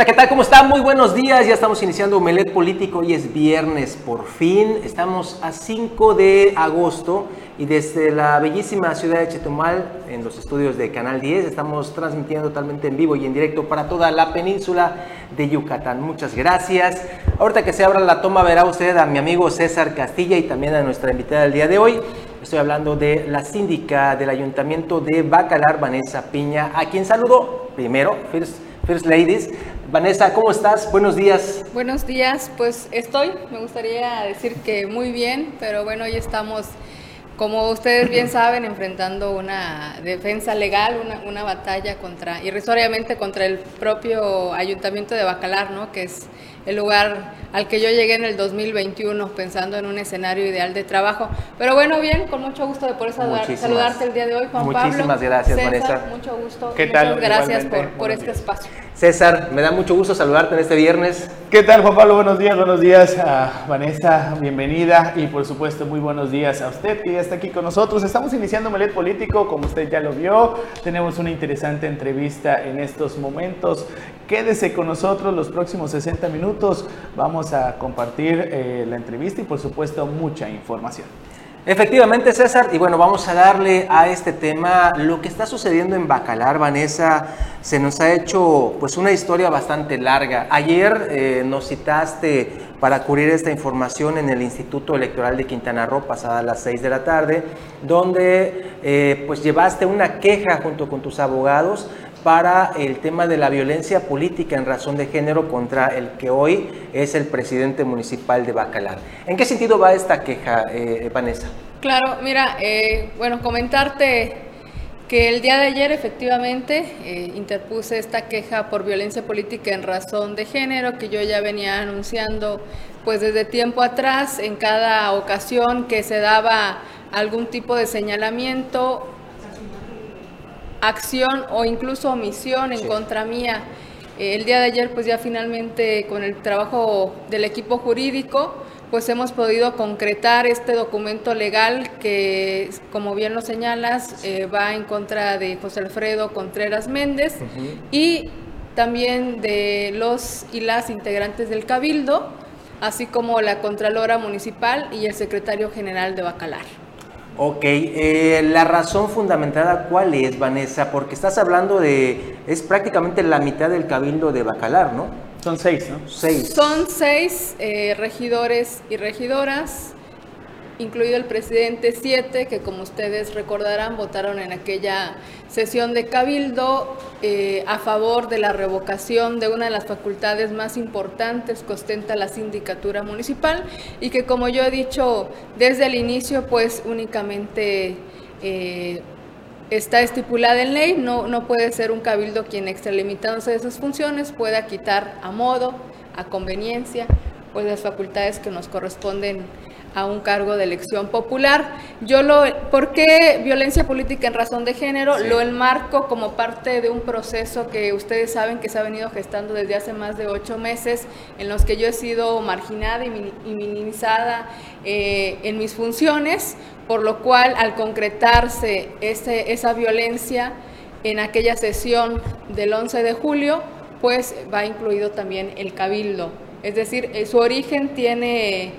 Hola, ¿qué tal? ¿Cómo están? Muy buenos días. Ya estamos iniciando Omelet Político. Hoy es viernes, por fin. Estamos a 5 de agosto y desde la bellísima ciudad de Chetumal, en los estudios de Canal 10, estamos transmitiendo totalmente en vivo y en directo para toda la península de Yucatán. Muchas gracias. Ahorita que se abra la toma, verá usted a mi amigo César Castilla y también a nuestra invitada del día de hoy. Estoy hablando de la síndica del Ayuntamiento de Bacalar, Vanessa Piña, a quien saludo primero, First, First Ladies. Vanessa, ¿cómo estás? Buenos días. Buenos días, pues estoy, me gustaría decir que muy bien, pero bueno, hoy estamos, como ustedes bien saben, enfrentando una defensa legal, una, una batalla contra, irrisoriamente contra el propio ayuntamiento de Bacalar, ¿no? Que es el lugar al que yo llegué en el 2021 pensando en un escenario ideal de trabajo. Pero bueno, bien, con mucho gusto de poder saludar, saludarte el día de hoy, Juan Muchísimas Pablo. Muchísimas gracias, César, Vanessa. Mucho gusto. ¿Qué Muchas gracias por, este días. espacio. César, me da mucho gusto saludarte en este viernes. ¿Qué tal, Juan Pablo? Buenos días, buenos días a Vanessa, bienvenida y por supuesto muy buenos días a usted que ya está aquí con nosotros. Estamos iniciando Melet Político, como usted ya lo vio, tenemos una interesante entrevista en estos momentos. Quédese con nosotros los próximos 60 minutos, vamos a compartir eh, la entrevista y por supuesto mucha información. Efectivamente, César, y bueno, vamos a darle a este tema lo que está sucediendo en Bacalar, Vanessa. Se nos ha hecho pues una historia bastante larga. Ayer eh, nos citaste para cubrir esta información en el Instituto Electoral de Quintana Roo, pasada las 6 de la tarde, donde eh, pues llevaste una queja junto con tus abogados para el tema de la violencia política en razón de género contra el que hoy es el presidente municipal de Bacalar. ¿En qué sentido va esta queja, eh, Vanessa? Claro, mira, eh, bueno, comentarte que el día de ayer efectivamente eh, interpuse esta queja por violencia política en razón de género que yo ya venía anunciando pues desde tiempo atrás en cada ocasión que se daba algún tipo de señalamiento acción o incluso omisión en Sí. contra mía. Eh, el día de ayer, pues ya finalmente con el trabajo del equipo jurídico, pues hemos podido concretar este documento legal que, como bien lo señalas, eh, va en contra de José Alfredo Contreras Méndez y también de los y las integrantes del Cabildo, así como la Contralora Municipal y el Secretario General de Bacalar. Ok, eh, la razón fundamentada, ¿cuál es, Vanessa? Porque estás hablando de, es prácticamente la mitad del cabildo de Bacalar, ¿no? Son seis, ¿no? Seis. Son seis eh, regidores y regidoras, incluido el presidente, siete, que como ustedes recordarán votaron en aquella sesión de Cabildo eh, a favor de la revocación de una de las facultades más importantes que ostenta la sindicatura municipal y que como yo he dicho desde el inicio, pues únicamente... eh, está estipulada en ley, no, no puede ser un cabildo quien extralimitándose de sus funciones pueda quitar a modo, a conveniencia, pues las facultades que nos corresponden a un cargo de elección popular. Yo lo, ¿por qué violencia política en razón de género? Sí. Lo enmarco como parte de un proceso que ustedes saben que se ha venido gestando desde hace más de ocho meses, en los que yo he sido marginada y mini- y minimizada eh, en mis funciones, por lo cual al concretarse ese- esa violencia en aquella sesión del 11 de julio, pues va incluido también el cabildo. Es decir, eh, su origen tiene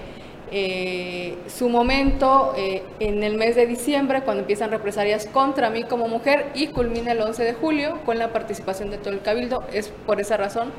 eh, su momento eh, en el mes de diciembre, cuando empiezan represalias contra mí como mujer, y culmina el 11 de julio con la participación de todo el cabildo. Es por esa razón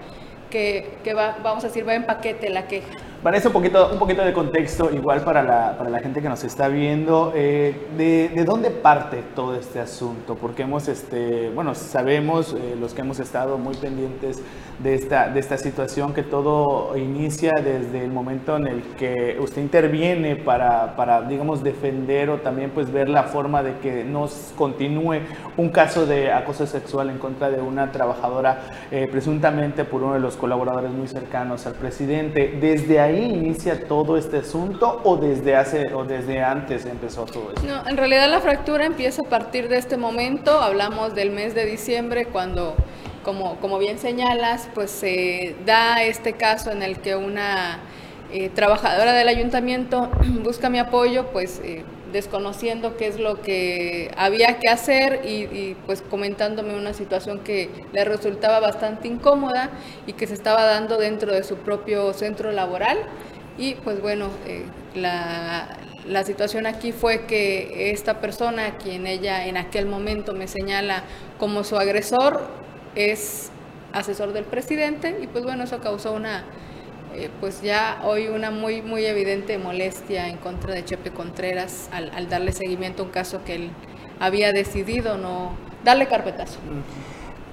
que, que va, vamos a decir, va en paquete la queja. Vanessa, un poquito, un poquito de contexto, igual para la, para la gente que nos está viendo, eh, de, de dónde parte todo este asunto? Porque hemos, este, bueno, sabemos, eh, los que hemos estado muy pendientes de esta, de esta situación, que todo inicia desde el momento en el que usted interviene para, para, digamos, defender o también pues ver la forma de que no continúe un caso de acoso sexual en contra de una trabajadora, eh, presuntamente por uno de los colaboradores muy cercanos al presidente. Desde ahí inicia todo este asunto o desde hace o desde antes empezó todo esto? No, en realidad la fractura empieza a partir de este momento. Hablamos del mes de diciembre cuando, como, como bien señalas, pues se da este caso en el que una eh, trabajadora del ayuntamiento busca mi apoyo, pues eh, desconociendo qué es lo que había que hacer y, pues comentándome una situación que le resultaba bastante incómoda y que se estaba dando dentro de su propio centro laboral. Y pues bueno, eh, la, la situación aquí fue que esta persona, quien ella en aquel momento me señala como su agresor, es asesor del presidente y pues bueno, eso causó una, eh, pues ya hoy una muy, muy evidente molestia en contra de Chepe Contreras al, darle seguimiento a un caso que él había decidido no darle carpetazo.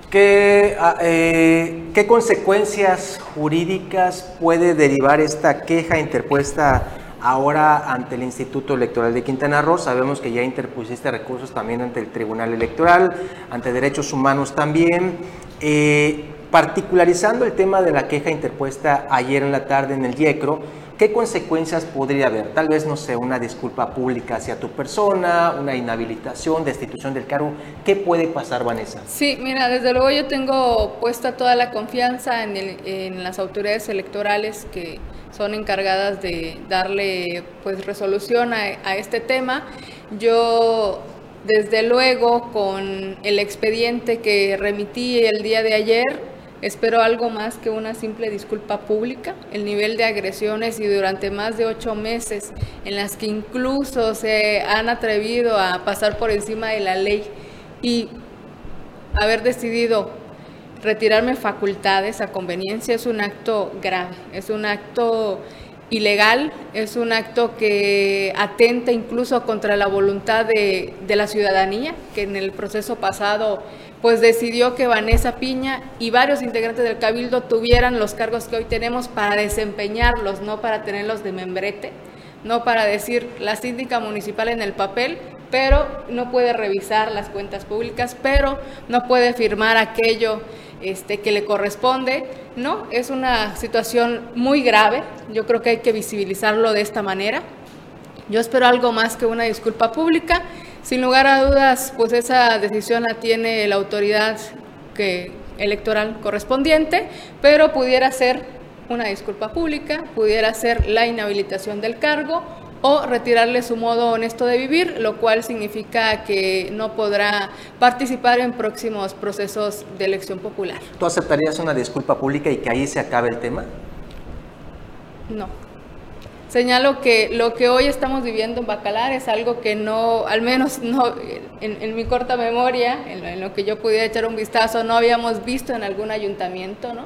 ¿Qué, ah, eh, ¿Qué consecuencias jurídicas puede derivar esta queja interpuesta ahora ante el Instituto Electoral de Quintana Roo. Sabemos que ya interpusiste recursos también ante el Tribunal Electoral, ante Derechos Humanos también. Eh, particularizando el tema de la queja interpuesta ayer en la tarde en el IECRO, ¿qué consecuencias podría haber? Tal vez, no sé, una disculpa pública hacia tu persona, una inhabilitación, destitución del cargo. ¿Qué puede pasar, Vanessa? Sí, mira, desde luego yo tengo puesta toda la confianza en, en las autoridades electorales que son encargadas de darle pues resolución a, este tema. Yo desde luego con el expediente que remití el día de ayer espero algo más que una simple disculpa pública. El nivel de agresiones y durante más de ocho meses en las que incluso se han atrevido a pasar por encima de la ley y haber decidido retirarme facultades a conveniencia es un acto grave, es un acto ilegal, es un acto que atenta incluso contra la voluntad de, la ciudadanía, que en el proceso pasado pues decidió que Vanessa Piña y varios integrantes del Cabildo tuvieran los cargos que hoy tenemos para desempeñarlos, no para tenerlos de membrete, no para decir la síndica municipal en el papel, pero no puede revisar las cuentas públicas, pero no puede firmar aquello este, que le corresponde. No, es una situación muy grave. Yo creo que hay que visibilizarlo de esta manera. Yo espero algo más que una disculpa pública. Sin lugar a dudas, pues esa decisión la tiene la autoridad electoral correspondiente, pero pudiera ser una disculpa pública, pudiera ser la inhabilitación del cargo o retirarle su modo honesto de vivir, lo cual significa que no podrá participar en próximos procesos de elección popular. ¿Tú aceptarías una disculpa pública y que ahí se acabe el tema? No. Señalo que lo que hoy estamos viviendo en Bacalar es algo que no, al menos no, en, mi corta memoria, en en lo que yo pudiera echar un vistazo, no habíamos visto en algún ayuntamiento, ¿no?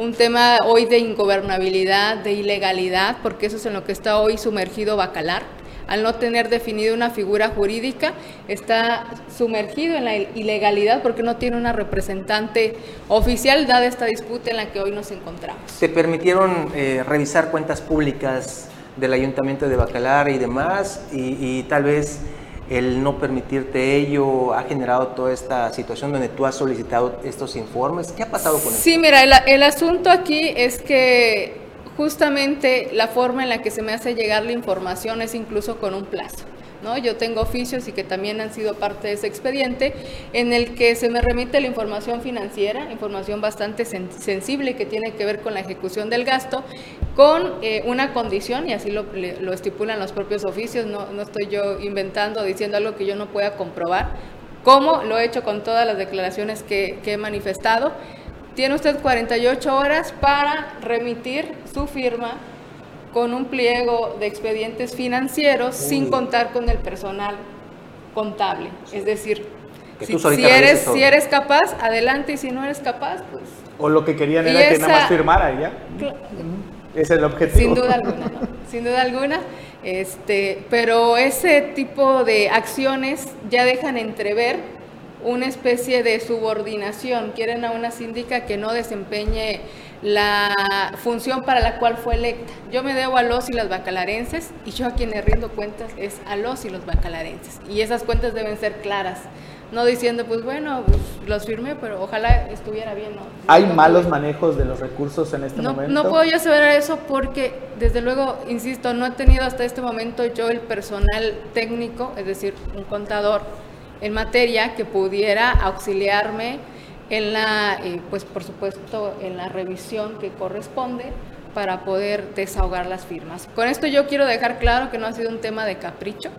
Un tema hoy de ingobernabilidad, de ilegalidad, porque eso es en lo que está hoy sumergido Bacalar. Al no tener definida una figura jurídica, está sumergido en la ilegalidad porque no tiene una representante oficial dada esta disputa en la que hoy nos encontramos. ¿Se permitieron eh, revisar cuentas públicas del Ayuntamiento de Bacalar y demás? y tal vez el no permitirte ello ha generado toda esta situación donde tú has solicitado estos informes. ¿Qué ha pasado con eso? Sí, mira, el, asunto aquí es que justamente la forma en la que se me hace llegar la información es incluso con un plazo. ¿No? Yo tengo oficios y que también han sido parte de ese expediente en el que se me remite la información financiera, información bastante sensible que tiene que ver con la ejecución del gasto con eh, una condición, y así lo, estipulan los propios oficios, no, estoy yo inventando, diciendo algo que yo no pueda comprobar, como lo he hecho con todas las declaraciones que, he manifestado. Tiene usted 48 horas para remitir su firma con un pliego de expedientes financieros sin contar con el personal contable. Es decir, si, eres, si eres capaz, adelante, y si no eres capaz, pues... O lo que querían era que nada más firmara ya. Es el objetivo. Sin duda alguna, sin duda alguna. Este, pero ese tipo de acciones ya dejan entrever una especie de subordinación. Quieren a una síndica que no desempeñe la función para la cual fue electa. Yo me debo a los y las bacalarenses y yo a quien le rindo cuentas es a los y los bacalarenses. Y esas cuentas deben ser claras no diciendo, pues bueno, pues, los firmé, pero ojalá estuviera bien. ¿no? ¿Hay malos manejos de los recursos en este momento? No puedo yo saber eso porque, desde luego, insisto, no he tenido hasta este momento yo el personal técnico, es decir, un contador en materia que pudiera auxiliarme en la, eh, pues por supuesto, en la revisión que corresponde para poder desahogar las firmas. Con esto yo quiero dejar claro que no ha sido un tema de capricho,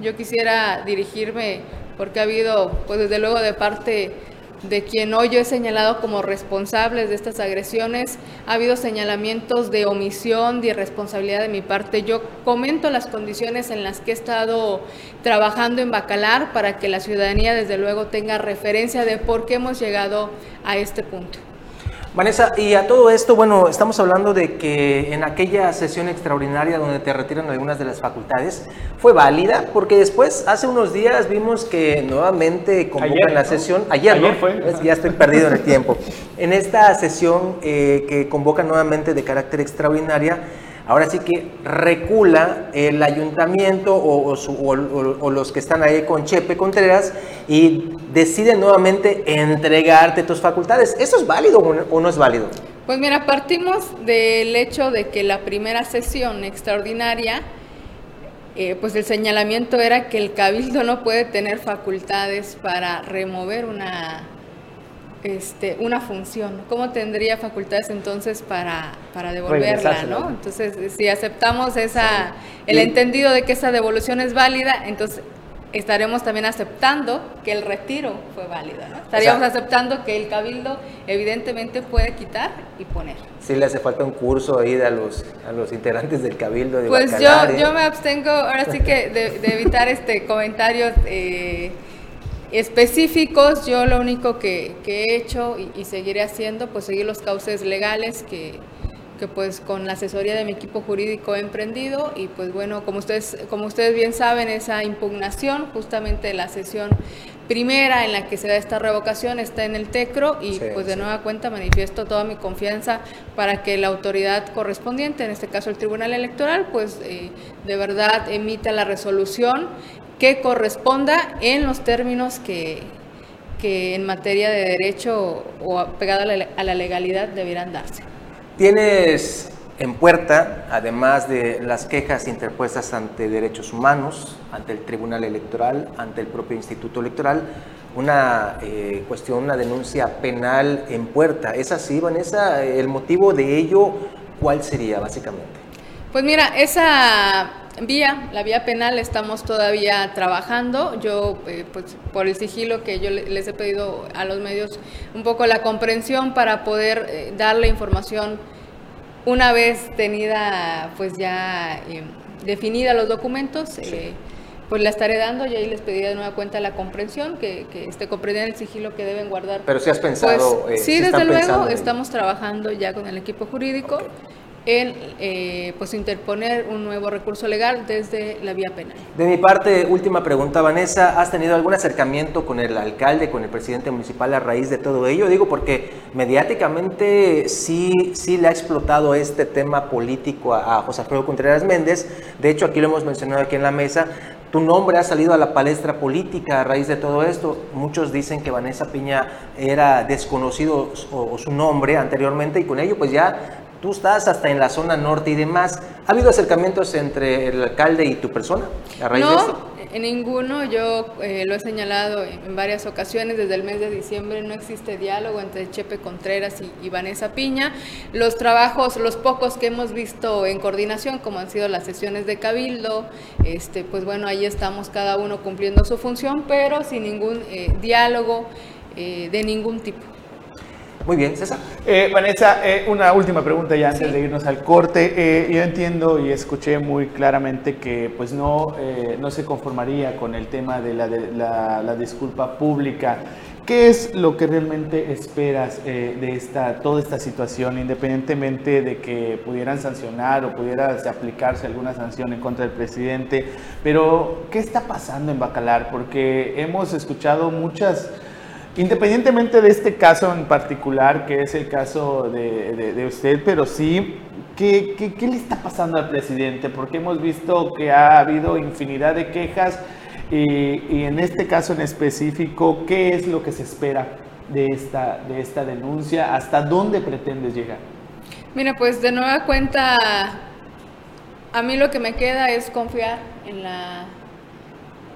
yo quisiera dirigirme, porque ha habido, pues desde luego de parte de quien hoy yo he señalado como responsables de estas agresiones. Ha habido señalamientos de omisión, de irresponsabilidad de mi parte. Yo comento las condiciones en las que he estado trabajando en Bacalar para que la ciudadanía desde luego tenga referencia de por qué hemos llegado a este punto. Vanessa, y a todo esto, bueno, estamos hablando de que en aquella sesión extraordinaria donde te retiran algunas de las facultades, fue válida, porque después, hace unos días, vimos que nuevamente convocan la sesión, ayer, ¿no? fue. Ya estoy perdido en el tiempo. En esta sesión eh, que convocan nuevamente de carácter extraordinaria, Ahora sí que recula el ayuntamiento o, los que están ahí con Chepe Contreras y deciden nuevamente entregarte tus facultades. ¿Eso es válido o no es válido? Pues mira, partimos del hecho de que la primera sesión extraordinaria, eh, pues el señalamiento era que el cabildo no puede tener facultades para remover una este, una función. ¿Cómo tendría facultades entonces para, para devolverla? ¿no? Entonces, si aceptamos esa, el entendido de que esa devolución es válida, entonces estaremos también aceptando que el retiro fue válido. ¿no? Estaríamos aceptando que el cabildo evidentemente puede quitar y poner. Sí, le hace falta un curso ahí a los, a los integrantes del cabildo. De pues yo, yo me abstengo ahora sí que de, evitar este comentarios. Eh, específicos, yo lo único que, he hecho y, seguiré haciendo, pues seguir los cauces legales que, pues con la asesoría de mi equipo jurídico he emprendido y pues bueno, como ustedes, como ustedes bien saben, esa impugnación, justamente la sesión primera en la que se da esta revocación está en el TECRO y pues de nueva cuenta manifiesto toda mi confianza para que la autoridad correspondiente, en este caso el Tribunal Electoral, pues eh, de verdad emita la resolución que corresponda en los términos que, que en materia de derecho o pegado a la, legalidad debieran darse. Tienes en puerta, además de las quejas interpuestas ante derechos humanos, ante el Tribunal Electoral, ante el propio Instituto Electoral, una eh, cuestión, una denuncia penal en puerta. ¿Es así, Vanessa? ¿El motivo de ello cuál sería básicamente? Pues mira, esa vía, la vía penal, estamos todavía trabajando. Yo, eh, pues por el sigilo que yo les he pedido a los medios, un poco la comprensión para poder eh, darle información una vez tenida, pues ya eh, definida los documentos. pues la estaré dando y ahí les pedí de nueva cuenta la comprensión, que, que este, comprendan el sigilo que deben guardar. Pero si has pensado... Pues, sí, desde luego, estamos trabajando ya con el equipo jurídico en eh, pues interponer un nuevo recurso legal desde la vía penal. De mi parte, última pregunta, Vanessa, ¿has tenido algún acercamiento con el alcalde, con el presidente municipal a raíz de todo ello? Digo porque mediáticamente sí, sí le ha explotado este tema político a, José Alfredo Contreras Méndez. De hecho, aquí lo hemos mencionado aquí en la mesa. Tu nombre ha salido a la palestra política a raíz de todo esto. Muchos dicen que Vanessa Piña era desconocido o su nombre anteriormente y con ello pues ya Tú estás hasta en la zona norte y demás. ¿Ha habido acercamientos entre el alcalde y tu persona a raíz no, de esto? En ninguno, yo eh, lo he señalado en varias ocasiones, desde el mes de diciembre no existe diálogo entre Chepe Contreras y, Vanessa Piña. Los trabajos, los pocos que hemos visto en coordinación, como han sido las sesiones de Cabildo, este, pues bueno, ahí estamos cada uno cumpliendo su función, pero sin ningún eh, diálogo eh, de ningún tipo. Muy bien, César. Eh, Vanessa, eh, una última pregunta ya antes de irnos al corte. Eh, yo entiendo y escuché muy claramente que pues no, no se conformaría con el tema de la, de la, disculpa pública. ¿Qué es lo que realmente esperas de esta, toda esta situación, independientemente de que pudieran sancionar o pudiera aplicarse alguna sanción en contra del presidente? Pero, ¿qué está pasando en Bacalar? Porque hemos escuchado muchas Independientemente de este caso en particular, que es el caso de, usted, pero sí, ¿qué, ¿qué, le está pasando al presidente? Porque hemos visto que ha habido infinidad de quejas y, en este caso en específico, ¿qué es lo que se espera de esta, de esta denuncia? ¿Hasta dónde pretendes llegar? Mira, pues de nueva cuenta, a mí lo que me queda es confiar en la,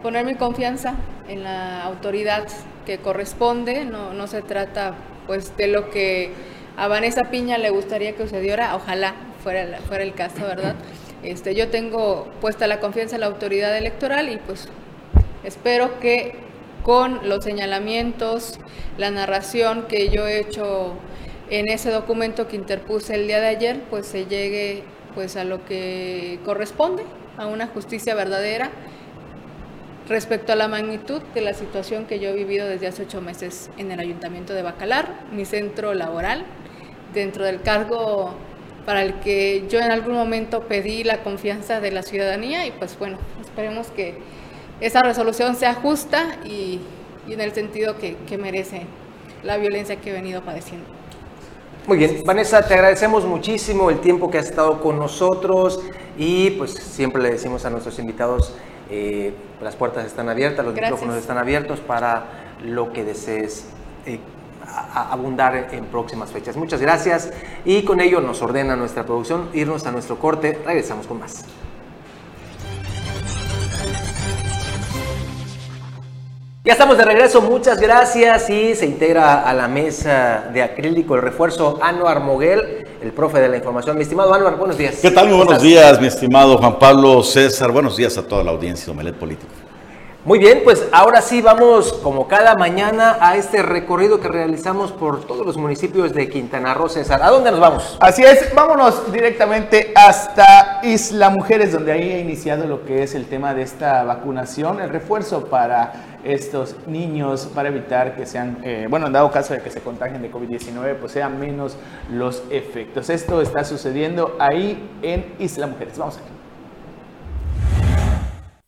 poner mi confianza en la autoridad que corresponde, no, no se trata pues de lo que a Vanessa Piña le gustaría que sucediera, ojalá fuera, fuera el caso, ¿verdad? Este, yo tengo puesta la confianza en la autoridad electoral y pues espero que con los señalamientos, la narración que yo he hecho en ese documento que interpuse el día de ayer, pues se llegue pues a lo que corresponde, a una justicia verdadera respecto a la magnitud de la situación que yo he vivido desde hace ocho meses en el Ayuntamiento de Bacalar, mi centro laboral, dentro del cargo para el que yo en algún momento pedí la confianza de la ciudadanía y pues bueno, esperemos que esa resolución sea justa y, en el sentido que, que merece la violencia que he venido padeciendo. Muy bien, Vanessa, te agradecemos muchísimo el tiempo que has estado con nosotros y pues siempre le decimos a nuestros invitados, eh, las puertas están abiertas, los micrófonos están abiertos para lo que desees eh, abundar en próximas fechas. Muchas gracias y con ello nos ordena nuestra producción irnos a nuestro corte. Regresamos con más. Ya estamos de regreso, muchas gracias y se integra a la mesa de acrílico el refuerzo Anuar Moguel, el profe de la información. Mi estimado Anuar, buenos días. ¿Qué tal? Muy buenos días, mi estimado Juan Pablo César. Buenos días a toda la audiencia de Omelet Político. Muy bien, pues ahora sí vamos como cada mañana a este recorrido que realizamos por todos los municipios de Quintana Roo, César. ¿A dónde nos vamos? Así es, vámonos directamente hasta Isla Mujeres, donde ahí ha iniciado lo que es el tema de esta vacunación, el refuerzo para estos niños para evitar que sean, eh, bueno, en dado caso de que se contagien de COVID-19, pues sean menos los efectos. Esto está sucediendo ahí en Isla Mujeres. Vamos aquí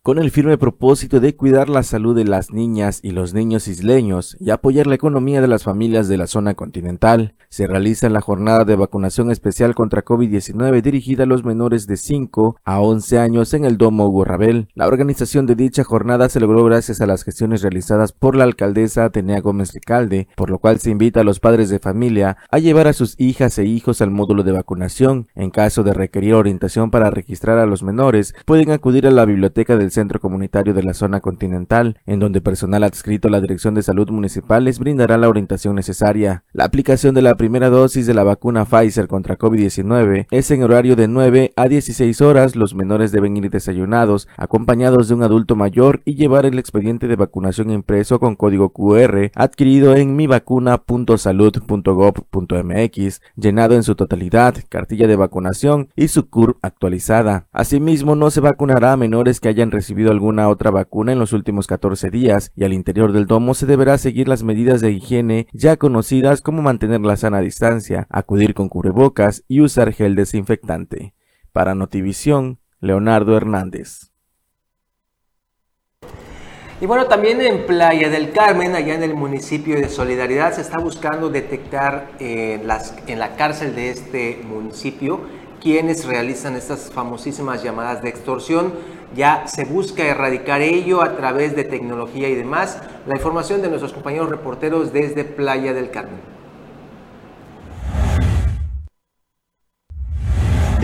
con el firme propósito de cuidar la salud de las niñas y los niños isleños y apoyar la economía de las familias de la zona continental, se realiza la jornada de vacunación especial contra COVID-19 dirigida a los menores de 5 a 11 años en el Domo Hugo Rabel. La organización de dicha jornada se logró gracias a las gestiones realizadas por la alcaldesa Atenea Gómez Ricalde, por lo cual se invita a los padres de familia a llevar a sus hijas e hijos al módulo de vacunación. En caso de requerir orientación para registrar a los menores, pueden acudir a la biblioteca del centro comunitario de la zona continental, en donde personal adscrito a la Dirección de Salud Municipal les brindará la orientación necesaria. La aplicación de la primera dosis de la vacuna Pfizer contra COVID-19 es en horario de 9 a 16 horas. Los menores deben ir desayunados, acompañados de un adulto mayor y llevar el expediente de vacunación impreso con código QR adquirido en mivacuna.salud.gov.mx, llenado en su totalidad, cartilla de vacunación y su CUR actualizada. Asimismo, no se vacunará a menores que hayan recibido alguna otra vacuna en los últimos 14 días y al interior del domo se deberá seguir las medidas de higiene ya conocidas como mantener la sana distancia, acudir con cubrebocas y usar gel desinfectante. Para Notivisión, Leonardo Hernández. Y bueno, también en Playa del Carmen, allá en el municipio de Solidaridad, se está buscando detectar eh, las, en la cárcel de este municipio quienes realizan estas famosísimas llamadas de extorsión ya se busca erradicar ello a través de tecnología y demás. La información de nuestros compañeros reporteros desde Playa del Carmen.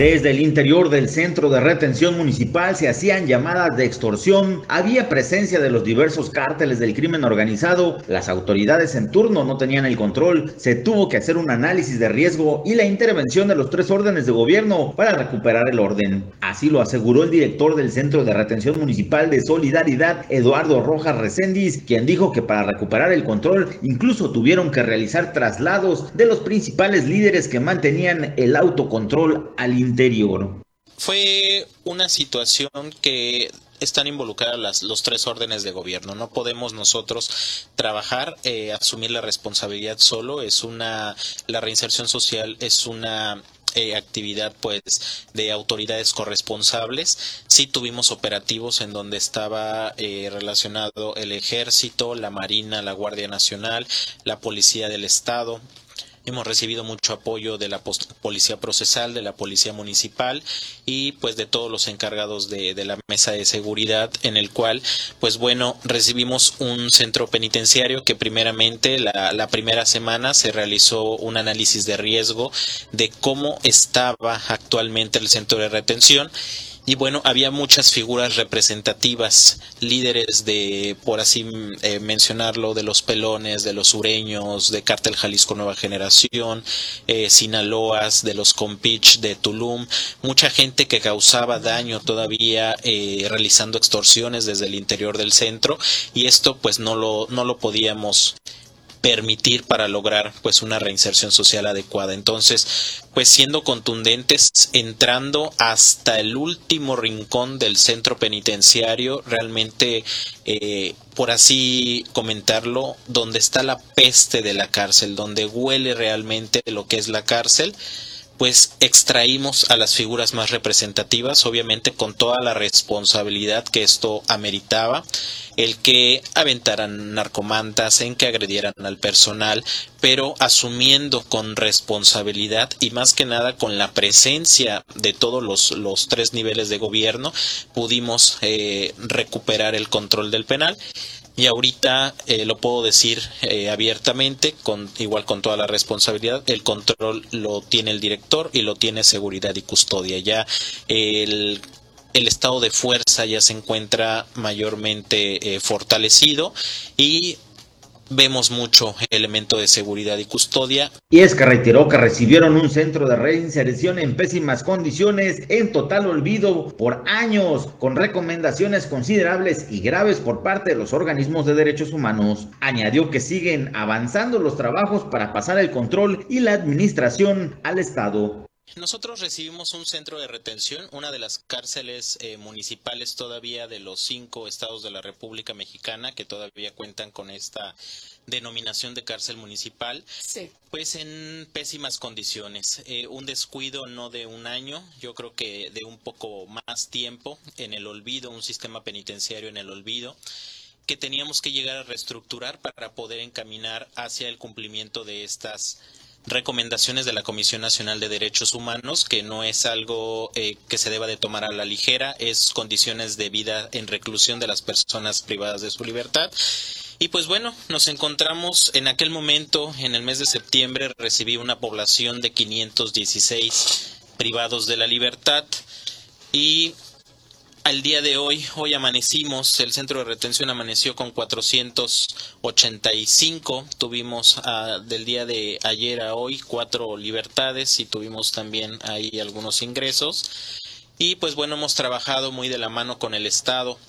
Desde el interior del centro de retención municipal se hacían llamadas de extorsión, había presencia de los diversos cárteles del crimen organizado, las autoridades en turno no tenían el control, se tuvo que hacer un análisis de riesgo y la intervención de los tres órdenes de gobierno para recuperar el orden. Así lo aseguró el director del centro de retención municipal de Solidaridad, Eduardo Rojas Recendis, quien dijo que para recuperar el control incluso tuvieron que realizar traslados de los principales líderes que mantenían el autocontrol al interior. Fue una situación que están involucradas las, los tres órdenes de gobierno. No podemos nosotros trabajar, eh, asumir la responsabilidad solo. Es una, la reinserción social es una eh, actividad pues de autoridades corresponsables. Sí tuvimos operativos en donde estaba eh, relacionado el ejército, la marina, la Guardia Nacional, la Policía del Estado, Hemos recibido mucho apoyo de la Policía Procesal, de la Policía Municipal y pues de todos los encargados de, la mesa de seguridad en el cual pues bueno recibimos un centro penitenciario que primeramente la, primera semana se realizó un análisis de riesgo de cómo estaba actualmente el centro de retención y bueno, había muchas figuras representativas, líderes de, por así eh, mencionarlo, de los pelones, de los sureños, de Cártel Jalisco Nueva Generación, eh, Sinaloas, de los Compich, de Tulum, mucha gente que causaba daño todavía eh, realizando extorsiones desde el interior del centro. Y esto pues no lo, no lo podíamos permitir para lograr pues una reinserción social adecuada. Entonces, pues siendo contundentes, entrando hasta el último rincón del centro penitenciario, realmente, eh, por así comentarlo, donde está la peste de la cárcel, donde huele realmente lo que es la cárcel, pues extraímos a las figuras más representativas, obviamente con toda la responsabilidad que esto ameritaba, el que aventaran narcomantas, en que agredieran al personal, pero asumiendo con responsabilidad y más que nada con la presencia de todos los, los tres niveles de gobierno, pudimos eh, recuperar el control del penal y ahorita eh, lo puedo decir eh, abiertamente, con, igual con toda la responsabilidad, el control lo tiene el director y lo tiene seguridad y custodia. Ya el, el estado de fuerza ya se encuentra mayormente eh, fortalecido y vemos mucho elemento de seguridad y custodia. Y es que reiteró que recibieron un centro de reinserción en pésimas condiciones, en total olvido por años, con recomendaciones considerables y graves por parte de los organismos de derechos humanos. Añadió que siguen avanzando los trabajos para pasar el control y la administración al Estado. Nosotros recibimos un centro de retención, una de las cárceles eh, municipales todavía de los cinco estados de la República Mexicana que todavía cuentan con esta denominación de cárcel municipal, Sí. pues en pésimas condiciones. Eh, un descuido no de un año, yo creo que de un poco más tiempo en el olvido, un sistema penitenciario en el olvido que teníamos que llegar a reestructurar para poder encaminar hacia el cumplimiento de estas recomendaciones de la Comisión Nacional de Derechos Humanos, que no es algo eh, que se deba de tomar a la ligera, es condiciones de vida en reclusión de las personas privadas de su libertad. Y pues bueno, nos encontramos en aquel momento, en el mes de septiembre, recibí una población de 516 privados de la libertad y al día de hoy, hoy amanecimos, el centro de retención amaneció con 485, tuvimos ah, del día de ayer a hoy cuatro libertades y tuvimos también ahí algunos ingresos. Y pues bueno, hemos trabajado muy de la mano con el Estado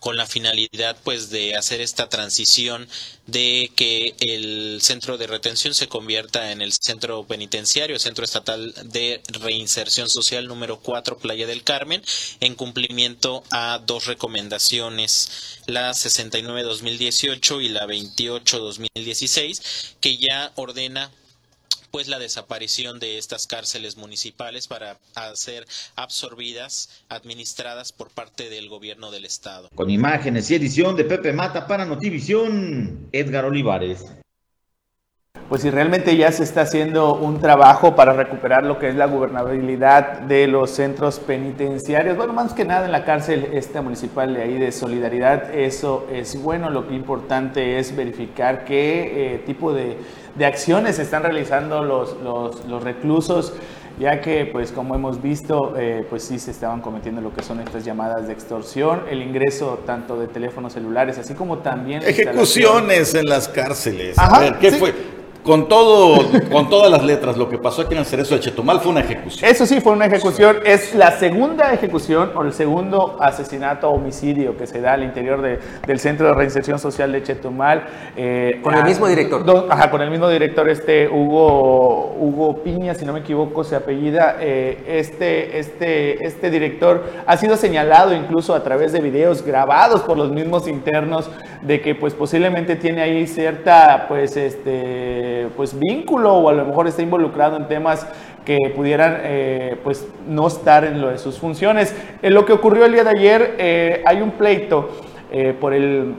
con la finalidad pues de hacer esta transición de que el centro de retención se convierta en el centro penitenciario, centro estatal de reinserción social número 4 Playa del Carmen, en cumplimiento a dos recomendaciones, la 69-2018 y la 28-2016, que ya ordena pues la desaparición de estas cárceles municipales para ser absorbidas, administradas por parte del gobierno del estado. Con imágenes y edición de Pepe Mata para Notivisión, Edgar Olivares. Pues si realmente ya se está haciendo un trabajo para recuperar lo que es la gobernabilidad de los centros penitenciarios, bueno, más que nada en la cárcel esta municipal de ahí de Solidaridad, eso es bueno, lo que importante es verificar qué eh, tipo de, de, acciones están realizando los, los, los, reclusos, ya que pues como hemos visto, eh, pues sí se estaban cometiendo lo que son estas llamadas de extorsión, el ingreso tanto de teléfonos celulares, así como también... Ejecuciones en las cárceles. Ajá, A ver, ¿qué sí. fue? Con todo, con todas las letras, lo que pasó aquí en el Cerezo de Chetumal fue una ejecución. Eso sí, fue una ejecución. Es la segunda ejecución o el segundo asesinato o homicidio que se da al interior de, del Centro de Reinserción Social de Chetumal. Eh, con el mismo director. Ajá, con el mismo director, este Hugo, Hugo Piña, si no me equivoco, se apellida. Eh, este, este, este director ha sido señalado incluso a través de videos grabados por los mismos internos de que pues posiblemente tiene ahí cierta, pues, este pues vínculo o a lo mejor está involucrado en temas que pudieran eh, pues no estar en lo de sus funciones. En lo que ocurrió el día de ayer eh, hay un pleito eh, por el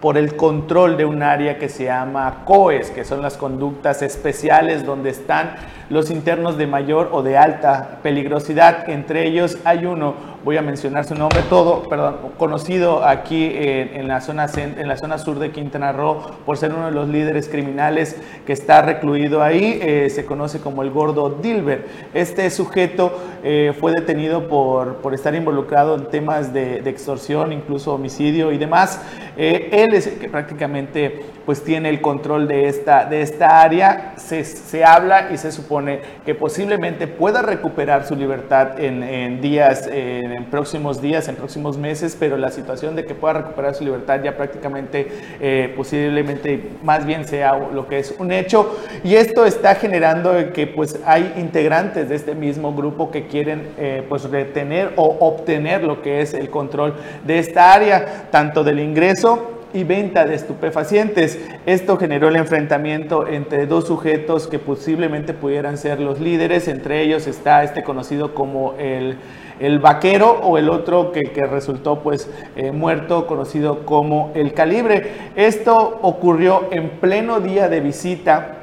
por el control de un área que se llama COES, que son las conductas especiales donde están los internos de mayor o de alta peligrosidad. Entre ellos hay uno voy a mencionar su nombre, todo, perdón, conocido aquí en, la zona, en la zona sur de Quintana Roo por ser uno de los líderes criminales que está recluido ahí, eh, se conoce como el gordo Dilber. Este sujeto eh, fue detenido por, por, estar involucrado en temas de, extorsión, incluso homicidio y demás. Eh, él es el que prácticamente pues tiene el control de esta, de esta área. Se, se habla y se supone que posiblemente pueda recuperar su libertad en, días, en próximos días, en próximos meses, pero la situación de que pueda recuperar su libertad ya prácticamente eh, posiblemente más bien sea lo que es un hecho. Y esto está generando que pues hay integrantes de este mismo grupo que quieren eh, pues retener o obtener lo que es el control de esta área, tanto del ingreso y venta de estupefacientes. Esto generó el enfrentamiento entre dos sujetos que posiblemente pudieran ser los líderes. Entre ellos está este conocido como el, el vaquero o el otro que, que resultó pues eh, muerto, conocido como el calibre. Esto ocurrió en pleno día de visita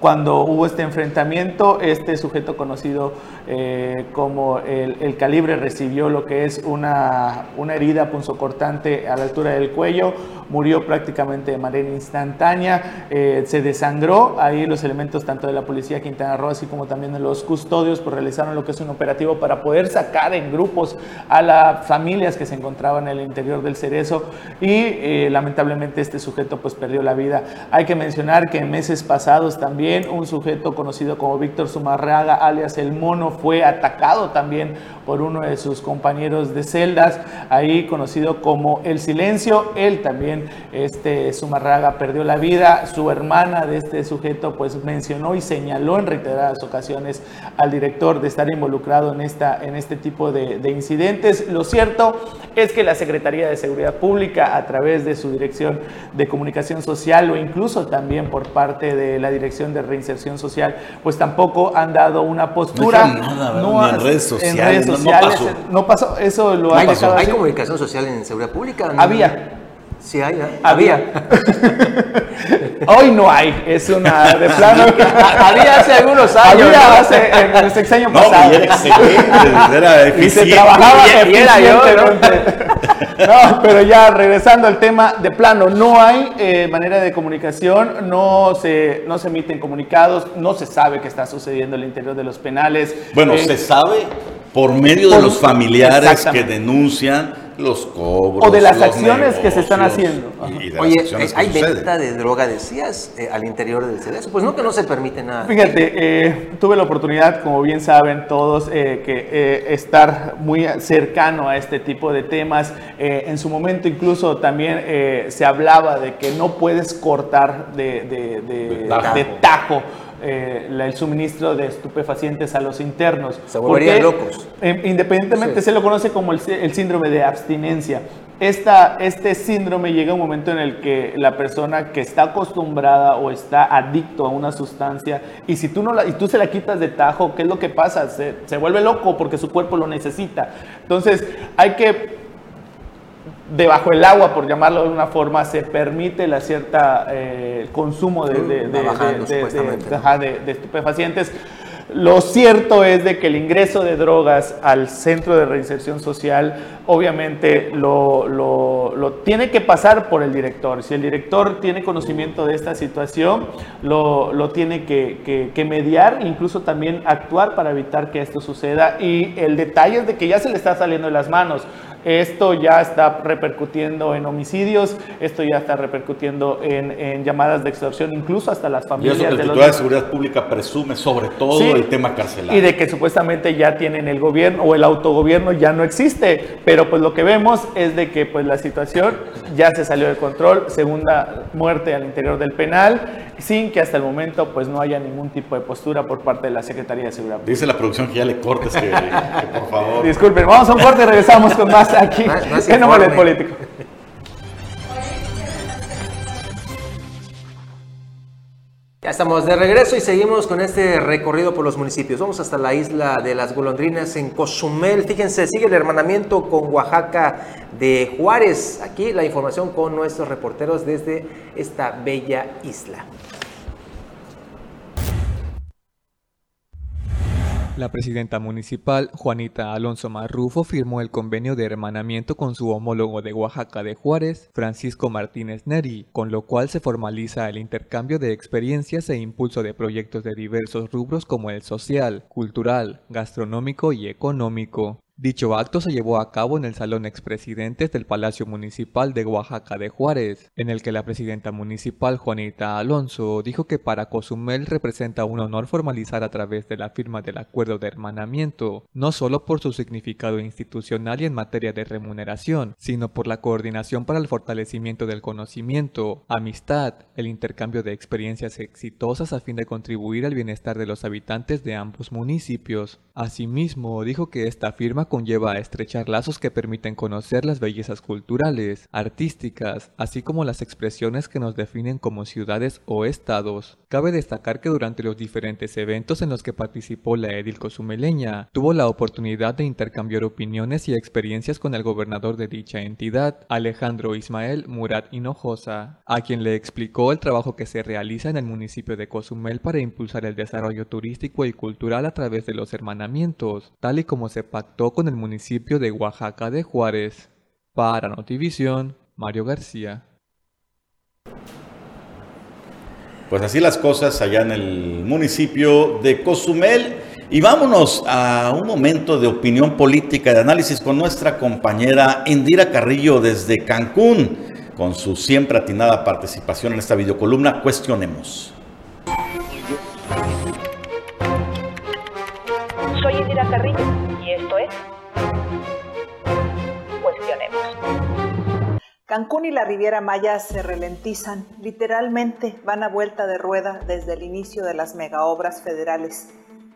cuando hubo este enfrentamiento, este sujeto conocido eh, como el, calibre recibió lo que es una, una herida punzocortante a la altura del cuello, murió prácticamente de manera instantánea, eh, se desangró, ahí los elementos tanto de la policía Quintana Roo así como también de los custodios pues realizaron lo que es un operativo para poder sacar en grupos a las familias que se encontraban en el interior del cerezo y eh, lamentablemente este sujeto pues perdió la vida. Hay que mencionar que en meses pasados también un sujeto conocido como Víctor Sumarraga alias El Mono fue atacado también por uno de sus compañeros de celdas, ahí conocido como El Silencio, él también este Sumarraga perdió la vida. Su hermana de este sujeto pues mencionó y señaló en reiteradas ocasiones al director de estar involucrado en, esta, en este tipo de, incidentes. Lo cierto es que la Secretaría de Seguridad Pública a través de su dirección de comunicación social o incluso también por parte de la dirección de reinserción social pues tampoco han dado una postura. No, en redes sociales. no, pasó. Eso lo ha pasado. ¿Hay comunicación social en seguridad pública? Había. Sí hay, Había. Hoy no hay, es una de plano. Había hace algunos años. Había hace, en el sexenio no, pasado. Y era excelente, era Y se trabajaba y, era yo, ¿no? ¿no? pero ya regresando al tema, de plano, no hay eh, manera de comunicación, no se, no se emiten comunicados, no se sabe qué está sucediendo en el interior de los penales. Bueno, eh, se sabe por medio de los familiares que denuncian los cobros. O de las acciones que se están haciendo. Oye, ¿hay venta de droga, decías, eh, al interior del CDS? Pues no que no se permite nada. Fíjate, eh, tuve la oportunidad, como bien saben todos, eh, que estar muy cercano a este tipo de temas. en su momento incluso también se hablaba de que no puedes cortar de, de tajo eh, el suministro de estupefacientes a los internos. Se volverían locos. Eh, independientemente, se lo conoce como el, síndrome de abstinencia. Esta, este síndrome llega a un momento en el que la persona que está acostumbrada o está adicto a una sustancia y si tú, no la, y tú se la quitas de tajo, ¿qué es lo que pasa? Se, se vuelve loco porque su cuerpo lo necesita. Entonces hay que debajo el agua, por llamarlo de una forma, se permite la cierta eh, consumo de, de, de, estupefacientes. Lo cierto es de que el ingreso de drogas al centro de reinserción social obviamente lo, lo, lo, tiene que pasar por el director. Si el director tiene conocimiento de esta situación, lo, lo tiene que, que, que, mediar, incluso también actuar para evitar que esto suceda. Y el detalle es de que ya se le está saliendo de las manos. Esto ya está repercutiendo en homicidios, esto ya está repercutiendo en, llamadas de extorsión, incluso hasta las familias. Y eso el titular de Seguridad Pública presume sobre todo el tema carcelario. Y de que supuestamente ya tienen el gobierno o el autogobierno ya no existe, pero pues lo que vemos es de que pues la situación ya se salió de control, segunda muerte al interior del penal, sin que hasta el momento pues no haya ningún tipo de postura por parte de la Secretaría de Seguridad. Dice la producción que ya le cortes, que por favor. Disculpen, vamos a un corte y regresamos con más aquí en Nombre Político. Ya estamos de regreso y seguimos con este recorrido por los municipios. Vamos hasta la isla de las golondrinas en Cozumel. Fíjense, sigue el hermanamiento con Oaxaca de Juárez. Aquí la información con nuestros reporteros desde esta bella isla. La presidenta municipal, Juanita Alonso Marrufo, firmó el convenio de hermanamiento con su homólogo de Oaxaca de Juárez, Francisco Martínez Neri, con lo cual se formaliza el intercambio de experiencias e impulso de proyectos de diversos rubros como el social, cultural, gastronómico y económico. Dicho acto se llevó a cabo en el Salón Expresidentes del Palacio Municipal de Oaxaca de Juárez, en el que la presidenta municipal Juanita Alonso dijo que para Cozumel representa un honor formalizar a través de la firma del acuerdo de hermanamiento, no solo por su significado institucional y en materia de remuneración, sino por la coordinación para el fortalecimiento del conocimiento, amistad, el intercambio de experiencias exitosas a fin de contribuir al bienestar de los habitantes de ambos municipios. Asimismo, dijo que esta firma conlleva a estrechar lazos que permiten conocer las bellezas culturales, artísticas, así como las expresiones que nos definen como ciudades o estados. Cabe destacar que durante los diferentes eventos en los que participó la edil cozumeleña, tuvo la oportunidad de intercambiar opiniones y experiencias con el gobernador de dicha entidad, Alejandro Ismael Murat Hinojosa, a quien le explicó el trabajo que se realiza en el municipio de Cozumel para impulsar el desarrollo turístico y cultural a través de los hermanamientos, tal y como se pactó con el municipio de Oaxaca de Juárez. Para Notivisión, Mario García. Pues así las cosas allá en el municipio de Cozumel. Y vámonos a un momento de opinión política, de análisis con nuestra compañera Indira Carrillo desde Cancún, con su siempre atinada participación en esta videocolumna Cuestionemos. Y la Riviera Maya se ralentizan, literalmente van a vuelta de rueda desde el inicio de las megaobras federales.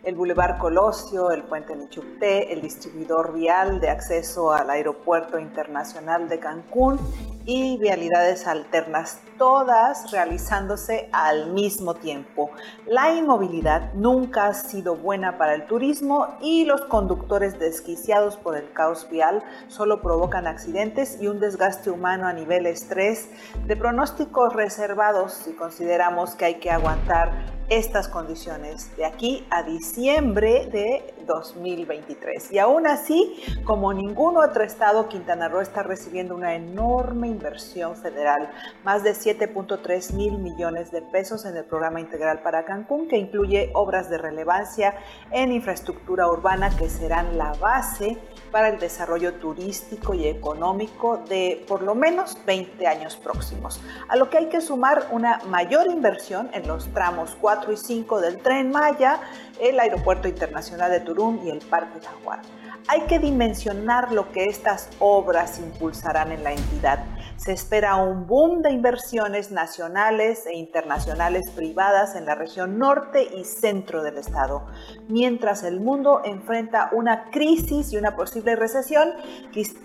El Boulevard Colosio, el Puente Nichupté, el distribuidor vial de acceso al Aeropuerto Internacional de Cancún y vialidades alternas, todas realizándose al mismo tiempo. La inmovilidad nunca ha sido buena para el turismo y los conductores desquiciados por el caos vial solo provocan accidentes y un desgaste humano a nivel estrés de pronósticos reservados si consideramos que hay que aguantar estas condiciones de aquí a diciembre de 2023. Y aún así, como ningún otro estado, Quintana Roo está recibiendo una enorme inversión federal, más de 7.3 mil millones de pesos en el programa integral para Cancún, que incluye obras de relevancia en infraestructura urbana que serán la base para el desarrollo turístico y económico de por lo menos 20 años próximos, a lo que hay que sumar una mayor inversión en los tramos 4 y 5 del tren Maya, el Aeropuerto Internacional de Turún y el Parque Jaguar. Hay que dimensionar lo que estas obras impulsarán en la entidad. Se espera un boom de inversiones nacionales e internacionales privadas en la región norte y centro del estado. Mientras el mundo enfrenta una crisis y una posible recesión,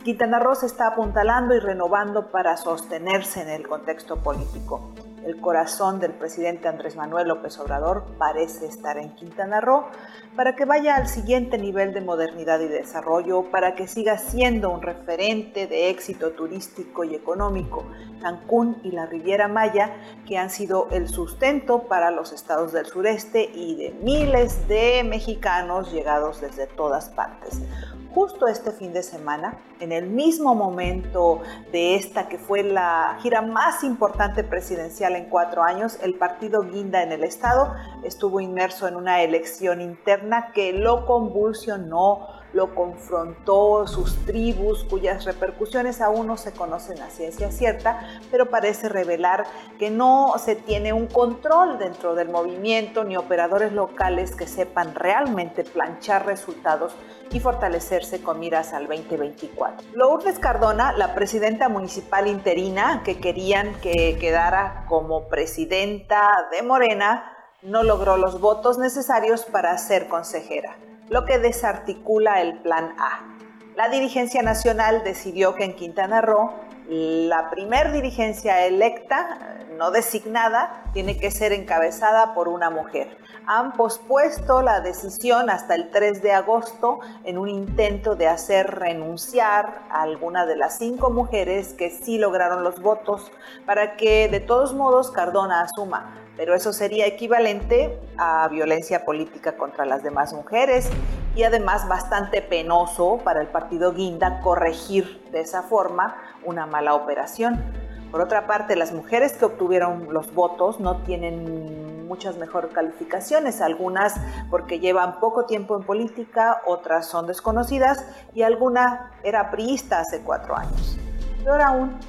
Quintana Roo se está apuntalando y renovando para sostenerse en el contexto político. El corazón del presidente Andrés Manuel López Obrador parece estar en Quintana Roo para que vaya al siguiente nivel de modernidad y desarrollo, para que siga siendo un referente de éxito turístico y económico. Cancún y la Riviera Maya, que han sido el sustento para los estados del sureste y de miles de mexicanos llegados desde todas partes justo este fin de semana, en el mismo momento de esta que fue la gira más importante presidencial en cuatro años, el partido Guinda en el Estado estuvo inmerso en una elección interna que lo convulsionó, lo confrontó, sus tribus, cuyas repercusiones aún no se conocen a ciencia cierta, pero parece revelar que no se tiene un control dentro del movimiento ni operadores locales que sepan realmente planchar resultados y fortalecerse con miras al 2024. Lourdes Cardona, la presidenta municipal interina que querían que quedara como presidenta de Morena, no logró los votos necesarios para ser consejera, lo que desarticula el plan A. La dirigencia nacional decidió que en Quintana Roo la primer dirigencia electa, no designada, tiene que ser encabezada por una mujer. Han pospuesto la decisión hasta el 3 de agosto en un intento de hacer renunciar a alguna de las cinco mujeres que sí lograron los votos para que de todos modos Cardona asuma pero eso sería equivalente a violencia política contra las demás mujeres y además bastante penoso para el partido Guinda corregir de esa forma una mala operación. Por otra parte, las mujeres que obtuvieron los votos no tienen muchas mejores calificaciones, algunas porque llevan poco tiempo en política, otras son desconocidas y alguna era priista hace cuatro años. Peor aún,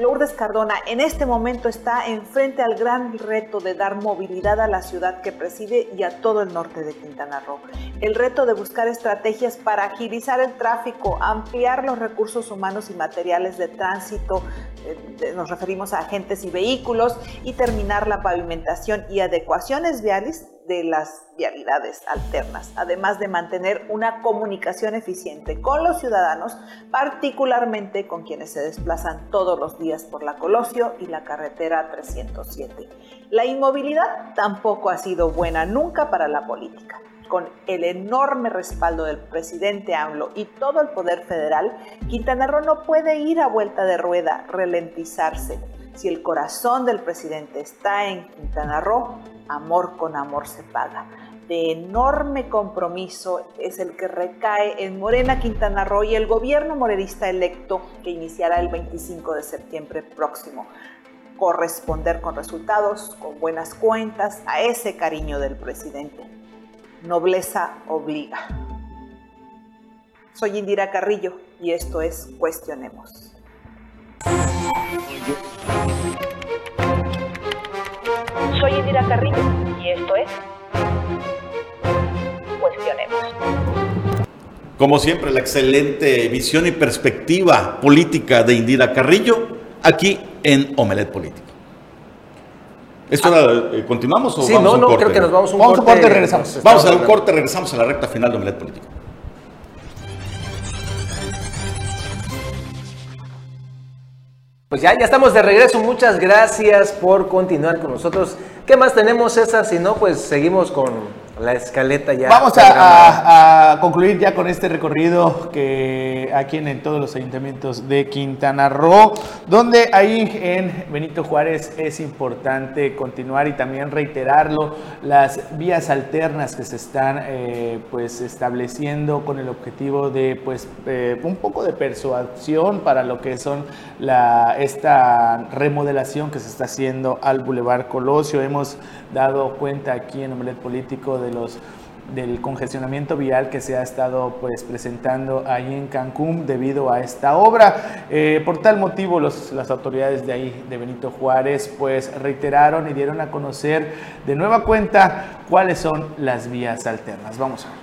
Lourdes Cardona en este momento está enfrente al gran reto de dar movilidad a la ciudad que preside y a todo el norte de Quintana Roo. El reto de buscar estrategias para agilizar el tráfico, ampliar los recursos humanos y materiales de tránsito, eh, nos referimos a agentes y vehículos, y terminar la pavimentación y adecuaciones viales de las vialidades alternas, además de mantener una comunicación eficiente con los ciudadanos, particularmente con quienes se desplazan todos los días por la Colosio y la carretera 307. La inmovilidad tampoco ha sido buena nunca para la política. Con el enorme respaldo del presidente AMLO y todo el poder federal, Quintana Roo no puede ir a vuelta de rueda, ralentizarse. Si el corazón del presidente está en Quintana Roo, amor con amor se paga. De enorme compromiso es el que recae en Morena Quintana Roo y el gobierno morenista electo que iniciará el 25 de septiembre próximo. Corresponder con resultados, con buenas cuentas a ese cariño del presidente. Nobleza obliga. Soy Indira Carrillo y esto es Cuestionemos. Indira Carrillo y esto es Cuestionemos. Como siempre, la excelente visión y perspectiva política de Indira Carrillo aquí en Omelet Político. ¿Esto eh, continuamos o Sí, vamos no, a un no, corte? creo que nos vamos a un Vamos a un corte. corte y regresamos. Vamos a un corte, regresamos a la recta final de Omelet Político. Pues ya, ya estamos de regreso. Muchas gracias por continuar con nosotros. ¿Qué más tenemos, César? Si no, pues seguimos con la escaleta ya. Vamos a, a- a concluir ya con este recorrido que aquí en, en todos los ayuntamientos de Quintana Roo, donde ahí en Benito Juárez es importante continuar y también reiterarlo, las vías alternas que se están eh, pues estableciendo con el objetivo de pues eh, un poco de persuasión para lo que son la, esta remodelación que se está haciendo al Boulevard Colosio. Hemos dado cuenta aquí en Omelet Político de los del congestionamiento vial que se ha estado pues presentando ahí en Cancún debido a esta obra. Eh, por tal motivo los- las autoridades de ahí de Benito Juárez pues reiteraron y dieron a conocer de nueva cuenta cuáles son las vías alternas. Vamos a ver.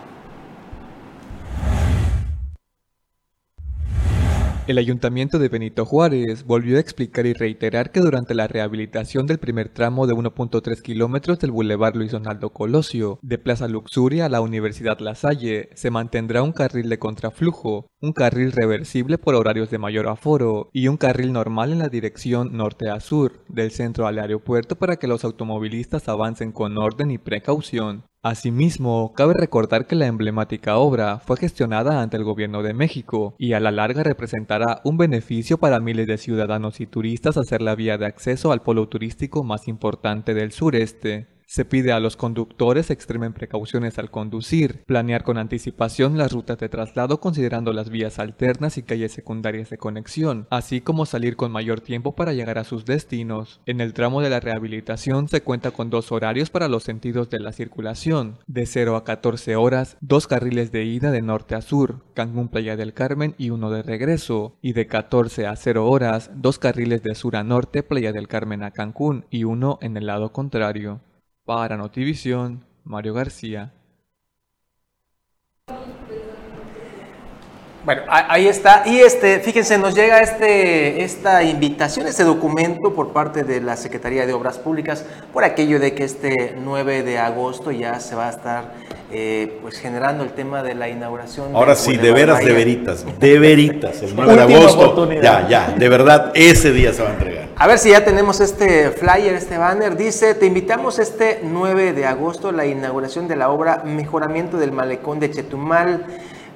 El ayuntamiento de Benito Juárez volvió a explicar y reiterar que durante la rehabilitación del primer tramo de 1.3 kilómetros del Boulevard Luis Donaldo Colosio, de Plaza Luxuria a la Universidad La Salle, se mantendrá un carril de contraflujo, un carril reversible por horarios de mayor aforo y un carril normal en la dirección norte a sur, del centro al aeropuerto para que los automovilistas avancen con orden y precaución. Asimismo, cabe recordar que la emblemática obra fue gestionada ante el gobierno de México y a la larga representará un beneficio para miles de ciudadanos y turistas hacer la vía de acceso al polo turístico más importante del sureste. Se pide a los conductores extremen precauciones al conducir, planear con anticipación las rutas de traslado considerando las vías alternas y calles secundarias de conexión, así como salir con mayor tiempo para llegar a sus destinos. En el tramo de la rehabilitación se cuenta con dos horarios para los sentidos de la circulación, de 0 a 14 horas, dos carriles de ida de norte a sur, Cancún Playa del Carmen y uno de regreso, y de 14 a 0 horas, dos carriles de sur a norte, Playa del Carmen a Cancún y uno en el lado contrario. Para Notivisión, Mario García. Bueno, ahí está. Y este, fíjense, nos llega este, esta invitación, este documento por parte de la Secretaría de Obras Públicas, por aquello de que este 9 de agosto ya se va a estar eh, pues generando el tema de la inauguración. Ahora del sí, de veras, de veritas, de veritas, el 9 de agosto. Ya, ya, de verdad, ese día se va a entregar. A ver si ya tenemos este flyer, este banner. Dice, te invitamos este 9 de agosto a la inauguración de la obra Mejoramiento del Malecón de Chetumal.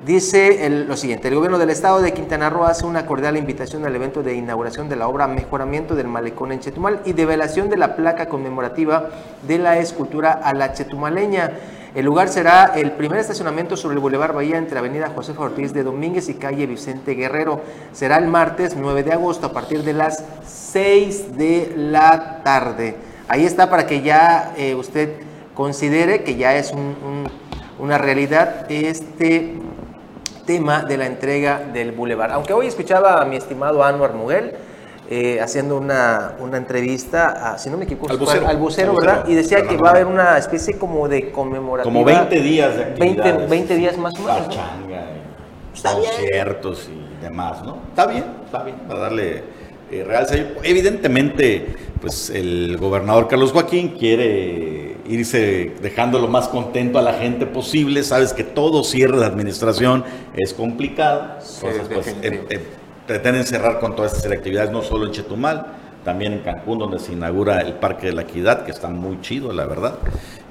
Dice lo siguiente, el gobierno del estado de Quintana Roo hace una cordial invitación al evento de inauguración de la obra Mejoramiento del Malecón en Chetumal y develación de la placa conmemorativa de la escultura a la chetumaleña. El lugar será el primer estacionamiento sobre el Boulevard Bahía entre Avenida Josefa Ortiz de Domínguez y calle Vicente Guerrero. Será el martes 9 de agosto a partir de las 6 de la tarde. Ahí está para que ya eh, usted considere que ya es una realidad este tema de la entrega del Boulevard. Aunque hoy escuchaba a mi estimado Anwar Muguel eh, haciendo una, una entrevista, a, si no me equivoco, al vocero, ¿verdad? Y decía que va a haber una especie como de conmemorativa. Como 20 días de actividades. 20, 20 días más o menos. Pachanga, conciertos y demás, ¿no? Está bien, está bien, para darle eh, realce. Evidentemente, pues el gobernador Carlos Joaquín quiere irse dejando lo más contento a la gente posible. Sabes que todo cierre de administración es complicado. Entonces, pues, eh, eh, pretenden cerrar con todas estas actividades, no solo en Chetumal, también en Cancún, donde se inaugura el Parque de la Equidad, que está muy chido, la verdad,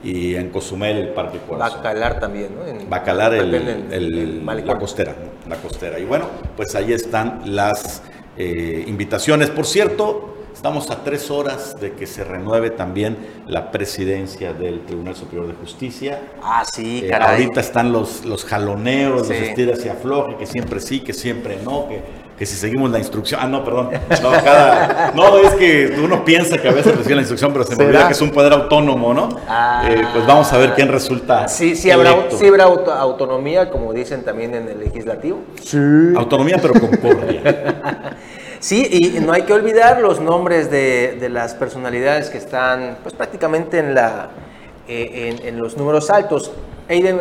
y en Cozumel el Parque Corazón. Bacalar también, ¿no? En, Bacalar, el, la costera, la costera. Y bueno, pues ahí están las eh, invitaciones. Por cierto, Estamos a tres horas de que se renueve también la presidencia del Tribunal Superior de Justicia. Ah, sí, eh, caray. ahorita están los, los jaloneos, los estiras y afloje, que siempre sí, que siempre no, que, que si seguimos la instrucción. Ah, no, perdón. No, es que uno piensa que a veces recibe la instrucción, pero se me olvida que es un poder autónomo, ¿no? Ah, eh, pues vamos a ver quién resulta. Sí, sí habrá, sí habrá autonomía, como dicen también en el legislativo. Sí. Autonomía, pero concordia. Sí, y no hay que olvidar los nombres de, las personalidades que están pues, prácticamente en, la, eh, en, los números altos. Aiden,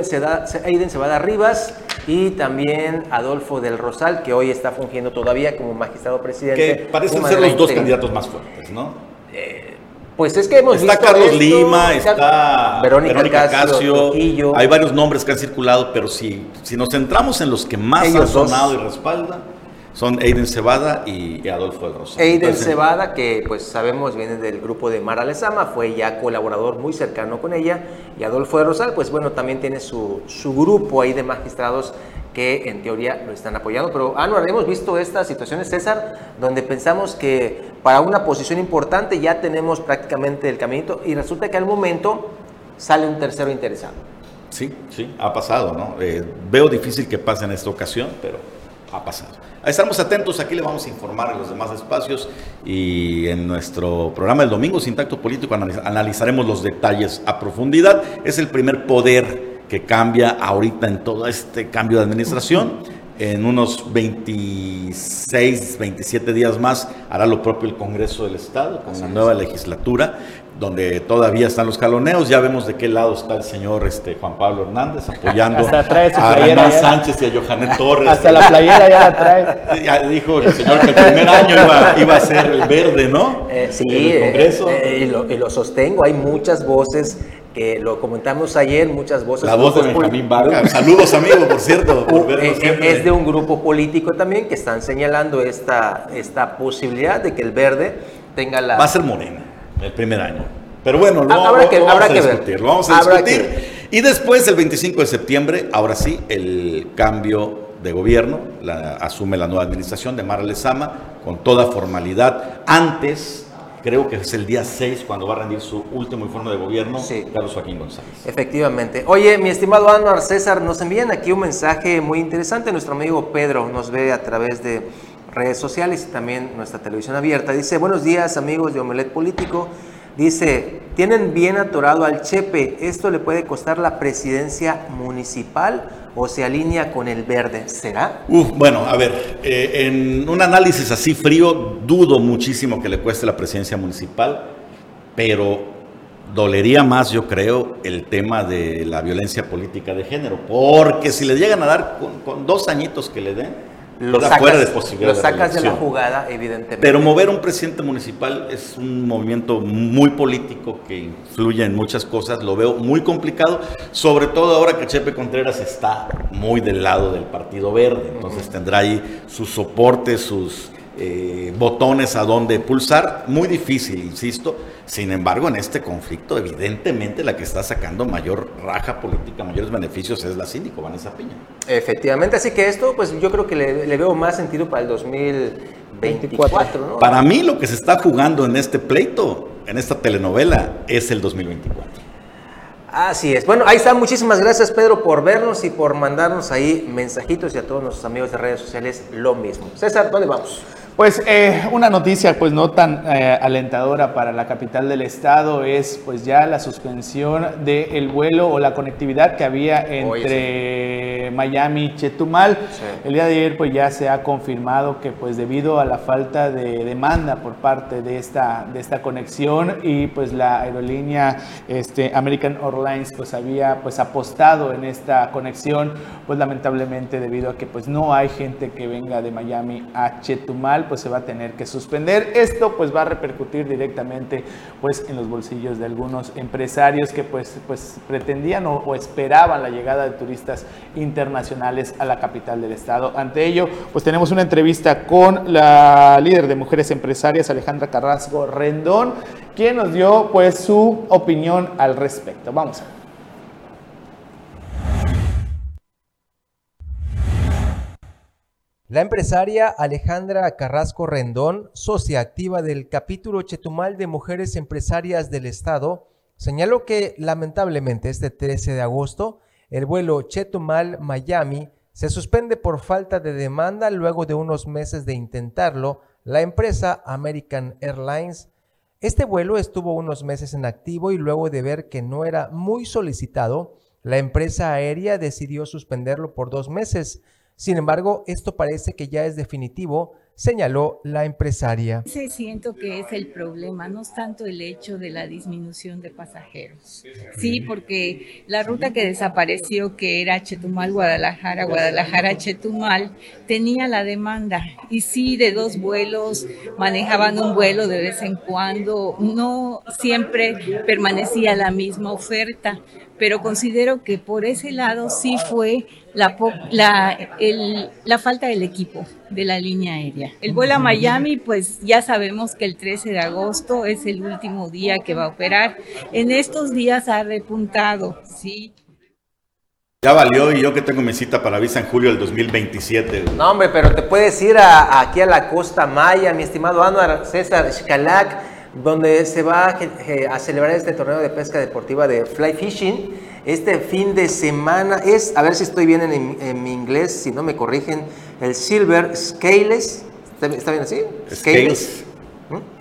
Aiden Cebada Rivas y también Adolfo del Rosal, que hoy está fungiendo todavía como magistrado presidente. Que parecen ser los dos candidatos más fuertes, ¿no? Eh, pues es que hemos está visto. Carlos Lima, está Verónica, Casio, hay varios nombres que han circulado, pero si, si nos centramos en los que más han sonado y respaldan, son Aiden Cebada y, Adolfo del Rosario. Aiden Cebada, que pues sabemos viene del grupo de Mara Lezama, fue ya colaborador muy cercano con ella. Y Adolfo de Rosal, pues bueno, también tiene su, su grupo ahí de magistrados que en teoría lo están apoyando. Pero, Anuar, hemos visto estas situaciones, César, donde pensamos que para una posición importante ya tenemos prácticamente el caminito y resulta que al momento sale un tercero interesado. Sí, sí, ha pasado, ¿no? Eh, veo difícil que pase en esta ocasión, pero ha pasado. Estamos atentos, aquí le vamos a informar en los demás espacios y en nuestro programa el domingo, Sintacto Político, analizaremos los detalles a profundidad. Es el primer poder que cambia ahorita en todo este cambio de administración. En unos 26, 27 días más hará lo propio el Congreso del Estado con la nueva legislatura donde todavía están los caloneos. Ya vemos de qué lado está el señor este, Juan Pablo Hernández apoyando a Hernán Sánchez y a Johanet Torres. Hasta la playera ya la trae. Ya dijo el señor que el primer año iba, a ser el verde, ¿no? Eh, sí, el Congreso. Eh, y, lo, sostengo. Hay muchas voces que lo comentamos ayer, muchas voces. La voz de Benjamín Vargas. Saludos, amigo, por cierto. Eh, es de un grupo político también que están señalando esta, esta posibilidad de que el verde tenga la. Va a ser morena el primer año. Pero bueno, lo, habrá que, vamos a discutir, lo vamos a discutir. Y después, el 25 de septiembre, ahora sí, el cambio de gobierno, la, asume la nueva administración de Mara Lezama con toda formalidad. Antes, creo que es el día 6 cuando va a rendir su último informe de gobierno, Carlos Joaquín González. Efectivamente. Oye, mi estimado Anuar César, nos envían aquí un mensaje muy interesante. Nuestro amigo Pedro nos ve a través de redes sociales y también nuestra televisión abierta. Dice, buenos días amigos de Omelet Político. Dice, tienen bien atorado al Chepe, ¿esto le puede costar la presidencia municipal o se alinea con el verde? ¿Será? bueno, a ver, eh, en un análisis así frío, dudo muchísimo que le cueste la presidencia municipal, pero dolería más, yo creo, el tema de la violencia política de género, porque si le llegan a dar con dos añitos que le den, lo sacas, de lo sacas de, la jugada, evidentemente. Pero mover un presidente municipal es un movimiento muy político que influye en muchas cosas. Lo veo muy complicado, sobre todo ahora que Chepe Contreras está muy del lado del Partido Verde. Entonces tendrá ahí sus soportes, sus eh, botones a donde pulsar. Muy difícil, insisto. Sin embargo, en este conflicto, evidentemente la que está sacando mayor raja política, mayores beneficios es la síndico, Vanessa Piña. Efectivamente, así que esto, pues yo creo que le, le veo más sentido para el 2024, ¿no? Para mí lo que se está jugando en este pleito, en esta telenovela, es el 2024. Así es. Bueno, ahí está. Muchísimas gracias, Pedro, por vernos y por mandarnos ahí mensajitos y a todos nuestros amigos de redes sociales lo mismo. César, ¿dónde vamos? Pues eh, una noticia pues no tan eh, alentadora para la capital del estado es pues ya la suspensión del vuelo o la conectividad que había entre Miami Chetumal. El día de ayer pues ya se ha confirmado que pues debido a la falta de demanda por parte de esta, de esta conexión y pues la aerolínea este, American Airlines pues había pues apostado en esta conexión pues lamentablemente debido a que pues no hay gente que venga de Miami a Chetumal pues se va a tener que suspender. Esto pues va a repercutir directamente pues en los bolsillos de algunos empresarios que pues, pues pretendían o, o esperaban la llegada de turistas internacionales a la capital del estado. Ante ello pues tenemos una entrevista con la líder de mujeres empresarias Alejandra Carrasco Rendón, quien nos dio pues su opinión al respecto. Vamos a. La empresaria Alejandra Carrasco Rendón, socia activa del capítulo Chetumal de Mujeres Empresarias del Estado, señaló que lamentablemente este 13 de agosto el vuelo Chetumal-Miami se suspende por falta de demanda luego de unos meses de intentarlo la empresa American Airlines. Este vuelo estuvo unos meses en activo y luego de ver que no era muy solicitado, la empresa aérea decidió suspenderlo por dos meses. Sin embargo, esto parece que ya es definitivo, señaló la empresaria. Sí, siento que es el problema, no es tanto el hecho de la disminución de pasajeros. Sí, porque la ruta que desapareció, que era Chetumal-Guadalajara, Guadalajara-Chetumal, tenía la demanda. Y sí, de dos vuelos, manejaban un vuelo de vez en cuando, no siempre permanecía la misma oferta pero considero que por ese lado sí fue la, la, el, la, falta del equipo de la línea aérea. El vuelo a Miami, pues ya sabemos que el 13 de agosto es el último día que va a operar. En estos días ha repuntado, sí. Ya valió y yo que tengo mi cita para visa en julio del 2027. No, hombre, pero te puedes ir a, aquí a la Costa Maya, mi estimado Anuar César Xcalac donde se va a, celebrar este torneo de pesca deportiva de fly fishing. Este fin de semana es, a ver si estoy bien en, mi inglés, si no me corrigen, el Silver Scales. ¿Está, bien así? Scales.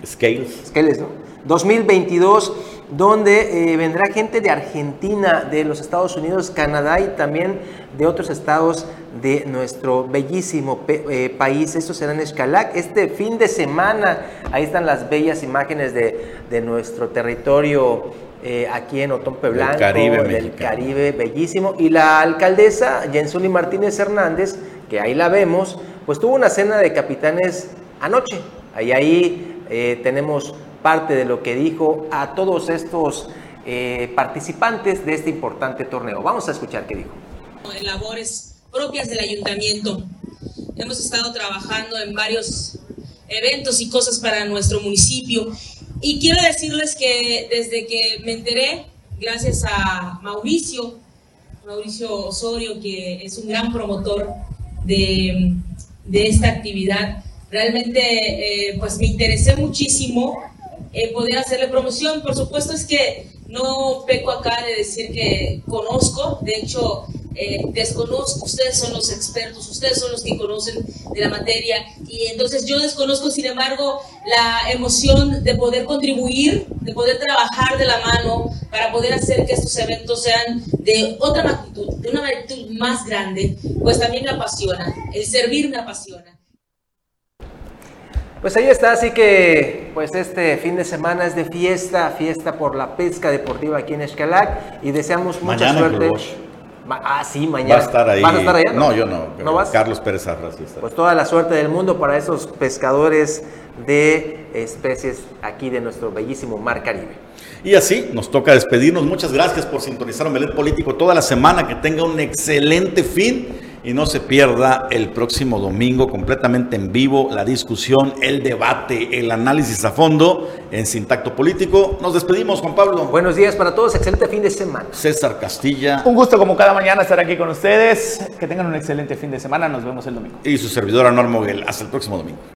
Scales. Scales, ¿no? 2022 donde eh, vendrá gente de Argentina, de los Estados Unidos, Canadá y también de otros estados de nuestro bellísimo eh, país. Esto será en Escalac este fin de semana. Ahí están las bellas imágenes de, nuestro territorio eh, aquí en Otompe Blanco, Caribe, del Caribe, bellísimo. Y la alcaldesa Jensuli Martínez Hernández, que ahí la vemos, pues tuvo una cena de capitanes anoche. Ahí, ahí tenemos parte de lo que dijo a todos estos eh, participantes de este importante torneo. Vamos a escuchar qué dijo. Labores propias del ayuntamiento. Hemos estado trabajando en varios eventos y cosas para nuestro municipio. Y quiero decirles que desde que me enteré, gracias a Mauricio, Mauricio Osorio, que es un gran promotor de, de esta actividad, realmente eh, pues me interesé muchísimo eh, poder hacerle promoción. Por supuesto es que no peco acá de decir que conozco, de hecho eh, desconozco, ustedes son los expertos, ustedes son los que conocen de la materia y entonces yo desconozco, sin embargo, la emoción de poder contribuir, de poder trabajar de la mano para poder hacer que estos eventos sean de otra magnitud, de una magnitud más grande, pues también me apasiona, el servir me apasiona. Pues ahí está, así que pues este fin de semana es de fiesta, fiesta por la pesca deportiva aquí en Escalac y deseamos mucha suerte. ah, sí, mañana. Va a estar ahí. ¿Vas a estar allá? No, yo no. ¿No vas? Carlos Pérez Arras sí está. Pues toda la suerte del mundo para esos pescadores de especies aquí de nuestro bellísimo Mar Caribe. Y así nos toca despedirnos. Muchas gracias por sintonizar Omelet Político toda la semana. Que tenga un excelente fin y no se pierda el próximo domingo completamente en vivo la discusión, el debate, el análisis a fondo en Sintacto Político. Nos despedimos, Juan Pablo. Buenos días para todos, excelente fin de semana. César Castilla. Un gusto como cada mañana estar aquí con ustedes. Que tengan un excelente fin de semana. Nos vemos el domingo. Y su servidora Norma Moguel. Hasta el próximo domingo.